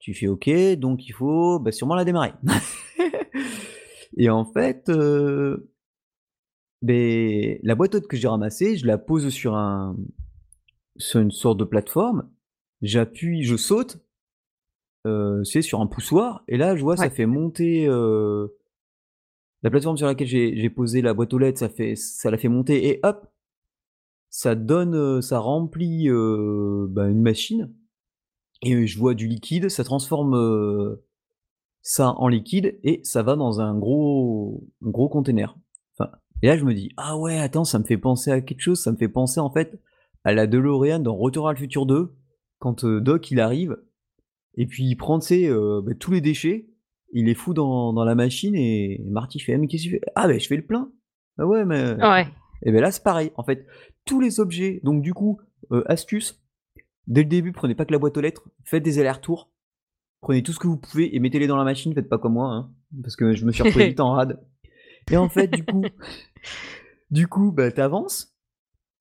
Tu fais OK, donc il faut bah, sûrement la démarrer. <laughs> et en fait, ben, la boîte haute que j'ai ramassée, je la pose sur un sur une sorte de plateforme, j'appuie, je saute, euh, c'est sur un poussoir, et là je vois ça fait monter euh, la plateforme sur laquelle j'ai posé la boîte aux lettres, ça fait ça la fait monter et hop, ça donne, euh, ça remplit bah, une machine et je vois du liquide, ça transforme ça en liquide et ça va dans un gros gros container. Enfin, et là je me dis ah ouais attends ça me fait penser à quelque chose, ça me fait penser en fait à la DeLorean dans Retour à le futur 2, quand euh, Doc il arrive, et puis il prend euh, bah, tous les déchets, il les fout dans, dans la machine, et Marty fait ah, mais qu'est-ce que tu fais? Ah ben je fais le plein Ah ouais mais... Ouais. Et ben là c'est pareil, en fait, tous les objets, donc du coup, euh, astuce, dès le début prenez pas que la boîte aux lettres, faites des allers-retours, prenez tout ce que vous pouvez et mettez-les dans la machine, faites pas comme moi, hein, parce que je me suis <laughs> retrouvé vite en rade. Et en fait, du coup, du coup, bah, t'avances,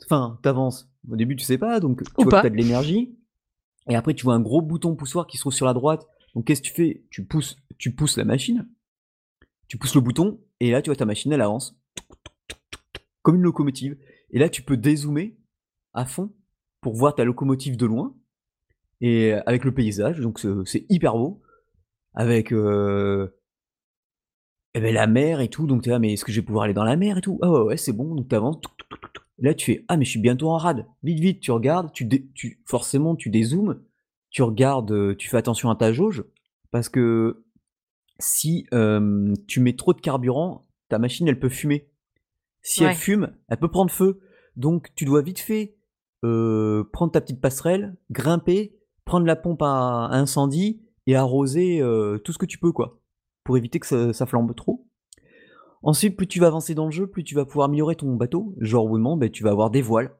enfin, t'avances, au début, tu sais pas, donc tu vois que tu as de l'énergie. Et après, tu vois un gros bouton poussoir qui se trouve sur la droite. Donc, qu'est-ce que tu fais? Tu pousses, tu pousses la machine, tu pousses le bouton, et là, tu vois ta machine, elle avance. Comme une locomotive. Et là, tu peux dézoomer à fond pour voir ta locomotive de loin. Et avec le paysage, donc c'est hyper beau. Avec euh, eh ben, la mer et tout. Donc, tu es là, mais est-ce que je vais pouvoir aller dans la mer et tout? Ah ouais, ouais, c'est bon. Donc, tu avances. Là, tu fais ah mais je suis bientôt en rade. Vite vite, tu regardes, tu, tu forcément tu dézoomes, tu regardes, euh, tu fais attention à ta jauge parce que si tu mets trop de carburant, ta machine elle peut fumer. Si elle fume, elle peut prendre feu. Donc tu dois vite fait euh, prendre ta petite passerelle, grimper, prendre la pompe à, incendie et arroser euh, tout ce que tu peux quoi, pour éviter que ça flambe trop. Ensuite, plus tu vas avancer dans le jeu, plus tu vas pouvoir améliorer ton bateau. Genre, au ben, tu vas avoir des voiles.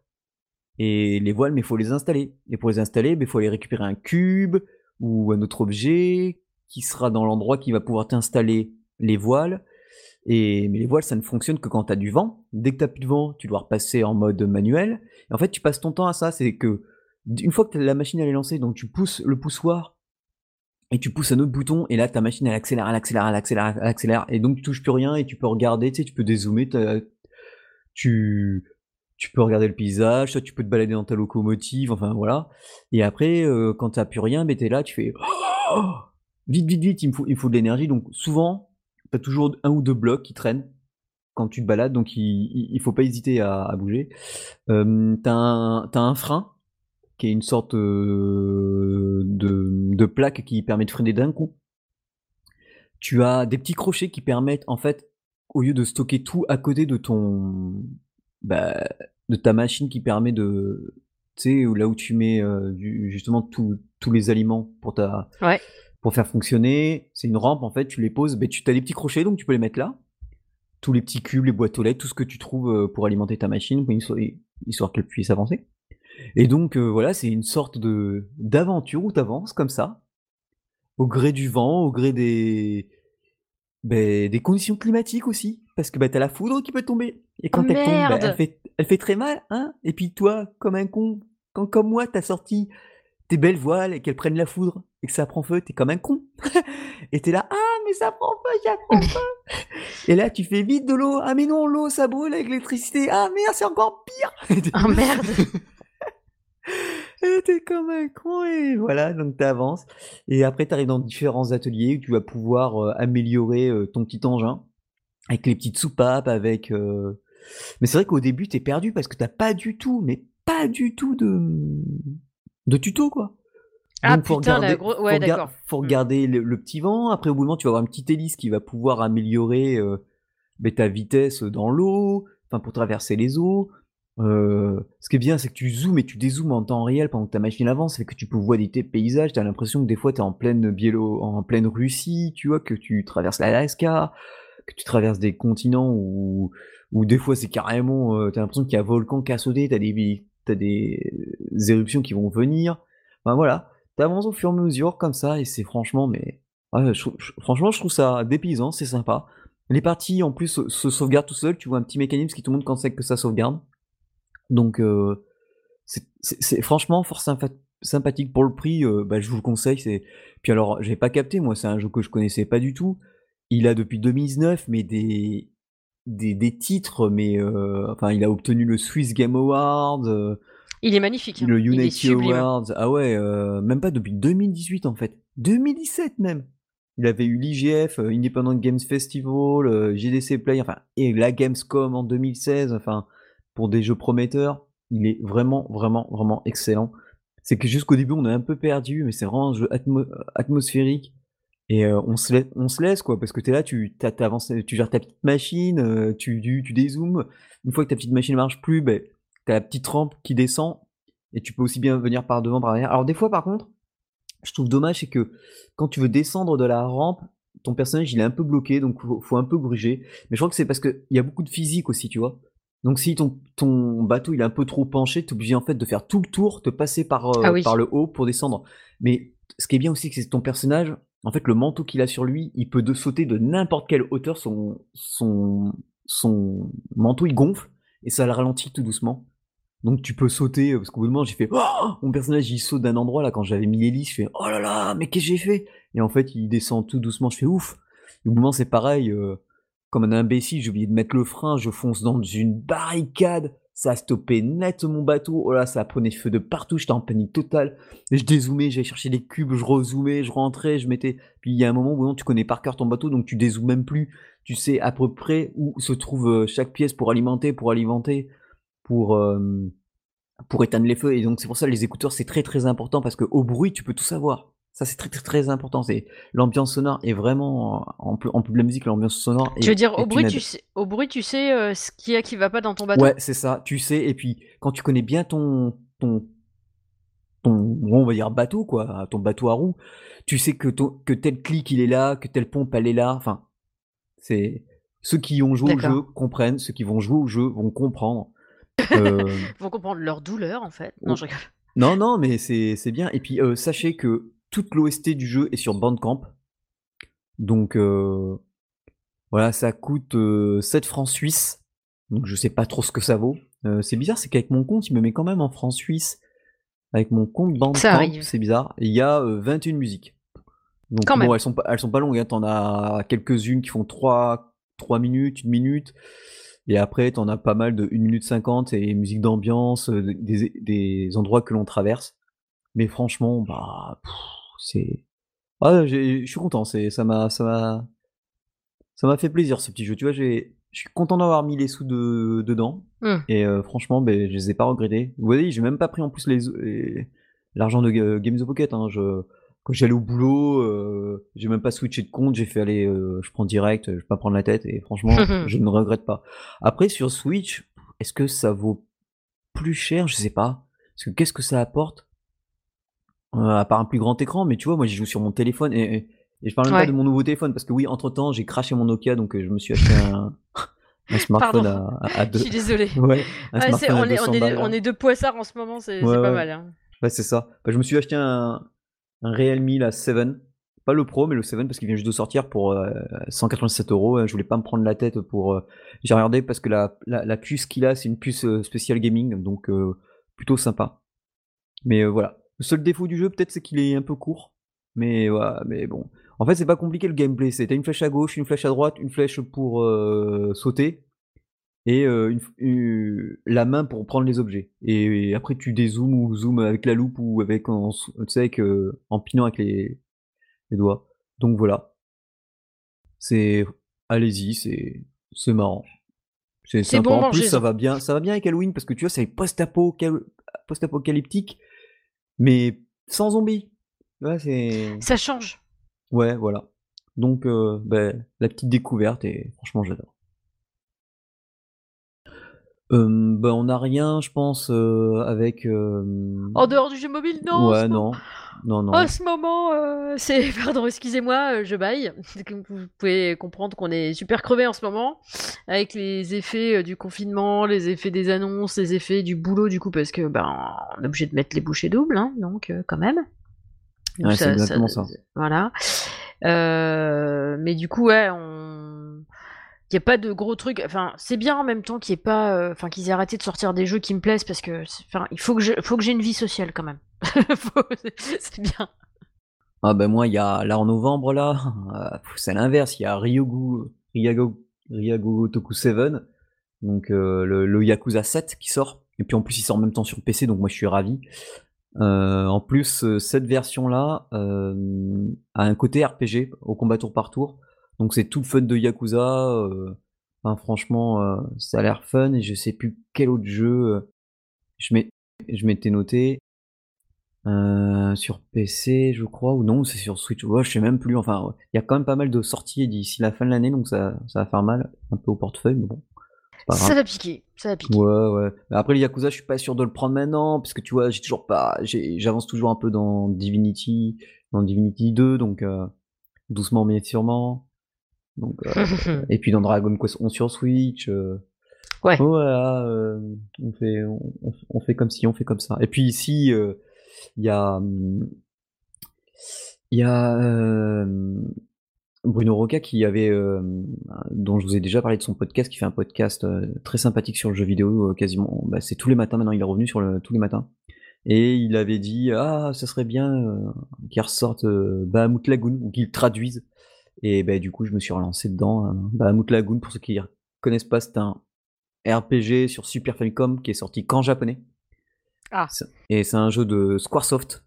Et les voiles, mais il faut les installer. Et pour les installer, il ben, faut aller récupérer un cube ou un autre objet qui sera dans l'endroit qui va pouvoir t'installer les voiles. Et, mais les voiles, ça ne fonctionne que quand tu as du vent. Dès que tu plus de vent, tu dois repasser en mode manuel. Et en fait, tu passes ton temps à ça. C'est que, une fois que la machine elle est lancée, donc tu pousses le poussoir et tu pousses un autre bouton et là ta machine elle accélère, elle accélère, elle accélère, elle accélère et donc tu touches plus rien et tu peux regarder, tu sais, tu peux dézoomer, tu tu peux regarder le paysage, tu peux te balader dans ta locomotive, enfin voilà. Et après euh, quand t'as plus rien, mais t'es là, tu fais <gasps> vite vite vite, il me faut il faut de l'énergie donc souvent t'as toujours un ou deux blocs qui traînent quand tu te balades donc il, il, faut pas hésiter à, bouger. Euh, t'as un t'as un frein qui est une sorte euh, de, plaque qui permet de freiner d'un coup. Tu as des petits crochets qui permettent, en fait, au lieu de stocker tout à côté de ton, bah, de ta machine qui permet de, tu sais, là où tu mets euh, justement tous les aliments pour ta, pour faire fonctionner, c'est une rampe en fait. Tu les poses, ben, tu as des petits crochets donc tu peux les mettre là. Tous les petits cubes, les boîtes aux lettres, tout ce que tu trouves euh, pour alimenter ta machine, histoire qu'elle puisse avancer. Et donc euh, voilà, c'est une sorte de d'aventure où tu avances comme ça, au gré du vent, au gré des ben, des conditions climatiques aussi, parce que bah, t'as la foudre qui peut tomber. Et quand oh, elle tombe, bah, elle, fait, elle fait très mal, hein Et puis toi, comme un con, quand comme moi, t'as sorti tes belles voiles et qu'elles prennent la foudre et que ça prend feu, t'es comme un con. <laughs> et t'es là, ah mais ça prend feu, ça prend <laughs> feu. et là tu fais vite de l'eau, ah mais non l'eau ça brûle avec l'électricité, ah merde c'est encore pire. oh merde. <laughs> t'es comme un con et voilà, donc t'avances. Et après, t'arrives dans différents ateliers où tu vas pouvoir euh, améliorer euh, ton petit engin avec les petites soupapes, avec. Euh, mais c'est vrai qu'au début, t'es perdu parce que t'as pas du tout, mais pas du tout de de tuto quoi. Ah putain, regarder, la gros... ouais, d'accord. Faut hmm. regarder le, petit vent. Après, au bout d'un moment, tu vas avoir une petite hélice qui va pouvoir améliorer ben, ta vitesse dans l'eau, enfin pour traverser les eaux. Euh, ce qui est bien, c'est que tu zoomes et tu dézoomes en temps réel pendant que ta machine avance, et que tu peux voir des paysages. T'as l'impression que des fois t'es en pleine Biélo, en pleine Russie, tu vois, que tu traverses l'Alaska, que tu traverses des continents où, où des fois c'est carrément, euh, t'as l'impression qu'il y a un volcan qui a sauté, t'as des, t'as des éruptions qui vont venir. Ben voilà, t'avances au fur et à mesure comme ça et c'est franchement mais franchement je trouve ça dépaysant, c'est sympa. Les parties en plus se sauvegardent tout seul, tu vois un petit mécanisme qui te montre quand c'est que ça sauvegarde. Donc euh, c'est franchement fort sympathique pour le prix, euh, bah, je vous le conseille, c'est puis alors j'ai pas capté moi, c'est un jeu que je connaissais pas du tout. Il a depuis 2019 mais des des des titres mais euh, enfin il a obtenu le Swiss Game Award, il est magnifique, hein. le Unity Awards, ah ouais, même pas depuis 2018 en fait, 2017 même! Il avait eu l'IGF, Independent Games Festival, GDC Play, enfin et la Gamescom en 2016, enfin pour des jeux prometteurs, il est vraiment, vraiment, vraiment excellent. C'est que jusqu'au début, on est un peu perdu, mais c'est vraiment un jeu atmosphérique. Et euh, on, se laisse, quoi, parce que tu là, tu tu gères ta petite machine, euh, tu, tu, tu, dézoomes. Une fois que ta petite machine ne marche plus, ben, tu as la petite rampe qui descend, et tu peux aussi bien venir par devant, par arrière. Alors des fois, par contre, je trouve dommage, c'est que quand tu veux descendre de la rampe, ton personnage, il est un peu bloqué, donc faut, faut un peu gruger. Mais je crois que c'est parce qu'il y a beaucoup de physique aussi, tu vois. Donc si ton, ton bateau il est un peu trop penché, t'es obligé en fait de faire tout le tour, de passer par, euh, ah par le haut pour descendre. Mais ce qui est bien aussi, c'est que ton personnage, en fait, le manteau qu'il a sur lui, il peut de sauter de n'importe quelle hauteur, son, son, son manteau il gonfle et ça le ralentit tout doucement. Donc tu peux sauter, parce qu'au bout de moment j'ai fait oh mon personnage il saute d'un endroit là quand j'avais mis l'hélice, je fais oh là là mais qu'est-ce que j'ai fait? Et en fait il descend tout doucement, je fais ouf. Et au bout de moment c'est pareil, euh, comme un imbécile, j'ai oublié de mettre le frein, je fonce dans une barricade, ça a stoppé net mon bateau, oh là, ça prenait feu de partout, j'étais en panique totale. Je dézoomais, j'allais chercher des cubes, je rezoomais, je rentrais, je mettais. Puis il y a un moment où non, tu connais par cœur ton bateau, donc tu dézoomes même plus. Tu sais à peu près où se trouve euh, chaque pièce pour alimenter, pour alimenter, pour, euh, pour éteindre les feux. Et donc c'est pour ça les écouteurs, c'est très très important parce qu'au bruit, tu peux tout savoir. Ça, c'est très, très, très important. C'est l'ambiance sonore est vraiment en plus, en plus de la musique, l'ambiance sonore. Tu veux dire au bruit, tu sais, au bruit, tu sais euh, ce qu'il y a qui va pas dans ton bateau? Ouais, c'est ça. Tu sais. Et puis quand tu connais bien ton ton ton, on va dire bateau quoi, ton bateau à roues, tu sais que que tel clic il est là, que telle pompe elle est là. Enfin, c'est ceux qui ont joué au jeu comprennent, ceux qui vont jouer au jeu vont comprendre. <laughs> Euh... vont comprendre leur douleur en fait. Non, je rigole. Non, non, mais c'est bien. Et puis euh, sachez que toute l'OST du jeu est sur Bandcamp. Donc euh, voilà, ça coûte 7 euh, francs suisses. Donc je sais pas trop ce que ça vaut. Euh, c'est bizarre, c'est qu'avec mon compte, il me met quand même en francs suisses. Avec mon compte Bandcamp, c'est bizarre. il y a 21 musiques. Donc bon, elles sont pas, elles sont pas longues. Hein. T'en as quelques-unes qui font 3, 3 minutes, 1 minute. Et après, t'en as pas mal de 1 minute 50 et musique d'ambiance, des, des, endroits que l'on traverse. Mais franchement, bah, c'est ah, je suis content, c'est ça m'a ça m'a ça m'a fait plaisir ce petit jeu. Tu vois, j'ai je suis content d'avoir mis les sous de, dedans mmh. et euh, franchement, ben, je les ai pas regrettés. Vous voyez, j'ai même pas pris en plus les, l'argent de Games of Pocket. Hein. Je, quand j'allais au boulot, euh, j'ai même pas switché de compte, j'ai fait aller, euh, je prends direct, je vais pas prendre la tête et franchement, <laughs> je ne regrette pas. Après sur Switch, est-ce que ça vaut plus cher? Je sais pas. Parce que qu'est-ce que ça apporte? Euh, à part un plus grand écran, mais tu vois, moi j'y joue sur mon téléphone et, et je parle même pas de mon nouveau téléphone parce que oui, entre temps, j'ai craché mon Nokia donc euh, je me suis acheté un, <laughs> un smartphone à, à, deux. Je suis désolé. <laughs> Ouais, on, est, on, est, on, est, deux poissards en ce moment, c'est pas mal. Hein. Ouais, c'est ça. Bah, je me suis acheté un, un Realme la 7. Pas le Pro, mais le 7 parce qu'il vient juste de sortir pour euh, 187 euros. Je voulais pas me prendre la tête pour. Euh, j'ai regardé parce que la, la, la puce qu'il a, c'est une puce euh, spéciale gaming, donc plutôt sympa. Mais voilà, le seul défaut du jeu, peut-être, c'est qu'il est un peu court. Mais, ouais, mais bon. En fait, c'est pas compliqué le gameplay. C'est t'as une flèche à gauche, une flèche à droite, une flèche pour euh, sauter et euh, une, la main pour prendre les objets. Et, après, tu dézoomes ou zoomes avec la loupe ou avec en, tu sais, avec, euh, en pinant avec les, les doigts. Donc voilà. C'est allez-y, c'est c'est marrant. C'est sympa. en plus, ça va bien, ça va bien avec Halloween parce que tu vois, c'est post-apocalyptique mais sans zombies. Ouais, c'est. Ça change. Ouais, voilà. Donc, euh, ben, la petite découverte, et franchement, j'adore. Euh, on n'a rien, je pense, euh, avec. En dehors du jeu mobile, non Ouais, non. Non, non. En ce moment, euh, c'est. <laughs> Pardon, excusez-moi, euh, je baille. <laughs> Vous pouvez comprendre qu'on est super crevé en ce moment, avec les effets euh, du confinement, les effets des annonces, les effets du boulot, du coup, parce que ben, on est obligé de mettre les bouchées doubles, hein, donc euh, quand même. Donc Ouais, c'est exactement ça. Voilà. Euh, mais du coup, ouais, on. Pas de gros trucs. Enfin, c'est bien en même temps qu'il pas. euh, Enfin, qu'ils aient arrêté de sortir des jeux qui me plaisent parce que. Enfin, il faut que je... faut que j'ai une vie sociale quand même. <laughs> C'est bien. Ah ben moi, il y a là en novembre là, euh, c'est l'inverse. Il y a Ryogu, Ryago, Ryago Toku 7, donc euh, le, le Yakuza 7 qui sort. Et puis en plus, il sort en même temps sur PC, donc moi je suis ravi. En plus, cette version-là euh, a un côté RPG au combat tour par tour. Donc c'est tout le fun de Yakuza. euh, enfin, franchement, euh, ça a l'air fun. Et je sais plus quel autre jeu euh, je m'étais noté. Euh, sur PC, je crois, ou non, c'est sur Switch. Ouais, je sais même plus. Enfin, il y a quand même pas mal de sorties d'ici la fin de l'année, donc ça, ça va faire mal un peu au portefeuille, mais bon, c'est pas Ça va piquer. Ça va piquer. Ouais, ouais. Mais après, les Yakuza, je suis pas sûr de le prendre maintenant, parce que tu vois, j'ai toujours pas, j'avance toujours un peu dans Divinity, dans Divinity 2, donc euh, doucement mais sûrement. Donc, euh, <laughs> et puis dans Dragon Quest 11 sur Switch. euh, Ouais. Voilà, euh, on fait, on, fait comme si, on fait comme ça. Et puis ici, il y a, hum, il y a Bruno Roca qui avait, euh, dont je vous ai déjà parlé de son podcast, qui fait un podcast euh, très sympathique sur le jeu vidéo, euh, quasiment, bah, c'est tous les matins maintenant, il est revenu sur le, tous les matins. Et il avait dit, ah, ça serait bien qu'il ressorte euh, Bahamut Lagoon, ou qu'il traduise. Et bah, du coup, je me suis relancé dedans. hein. Bahamut Lagoon, pour ceux qui connaissent pas, c'est un RPG sur Super Famicom qui est sorti qu'en japonais. Ah. Et c'est un jeu de Squaresoft.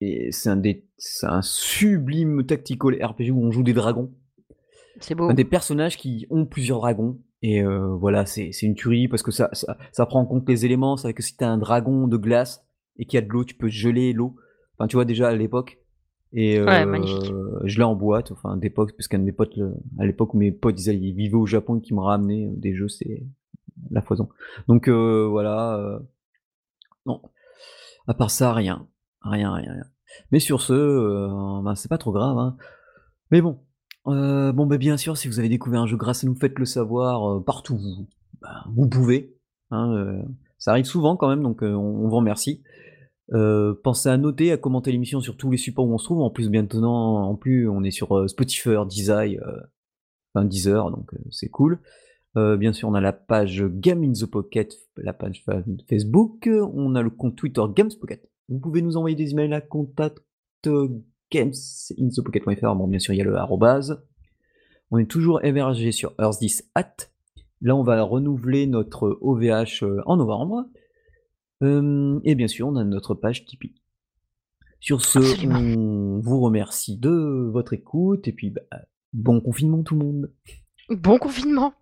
Et c'est un, des, c'est un sublime tactical RPG où on joue des dragons. C'est beau. Des personnages qui ont plusieurs dragons. Et euh, voilà, c'est une tuerie parce que ça, ça, ça prend en compte les éléments. C'est vrai que si t'as un dragon de glace et qu'il y a de l'eau, tu peux geler l'eau. Enfin, tu vois, déjà à l'époque. Et euh, Ouais, je l'ai en boîte, enfin d'époque, parce qu'un de mes potes, le- à l'époque où mes potes ils, ils vivaient au Japon, qui me ramenait des jeux, c'est la foison. Donc euh, voilà, euh, non, à part ça, rien, rien, rien, rien. Mais sur ce, euh, ben, c'est pas trop grave. Hein. Mais bon, euh, bon, ben bien sûr, si vous avez découvert un jeu grâce à nous, faites le savoir euh, partout où vous, ben, vous pouvez. Hein, euh, ça arrive souvent quand même, donc euh, on, on vous remercie. Euh, pensez à noter, à commenter l'émission sur tous les supports où on se trouve. En plus, maintenant, en plus, on est sur euh, Spotify, Deezer, euh, enfin Deezer, donc c'est cool. Bien sûr, on a la page Game in the Pocket, la page fa- Facebook. On a le compte Twitter Games Pocket. Vous pouvez nous envoyer des emails à contact gamesinthepocket.fr. Bon, bien sûr, il y a le arrobase. On est toujours hébergé sur Earth10 at. Là, on va renouveler notre OVH en novembre. Et bien sûr, on a notre page Tipeee. Sur ce, Absolument. on vous remercie de votre écoute et puis bah, bon confinement tout le monde. Bon confinement.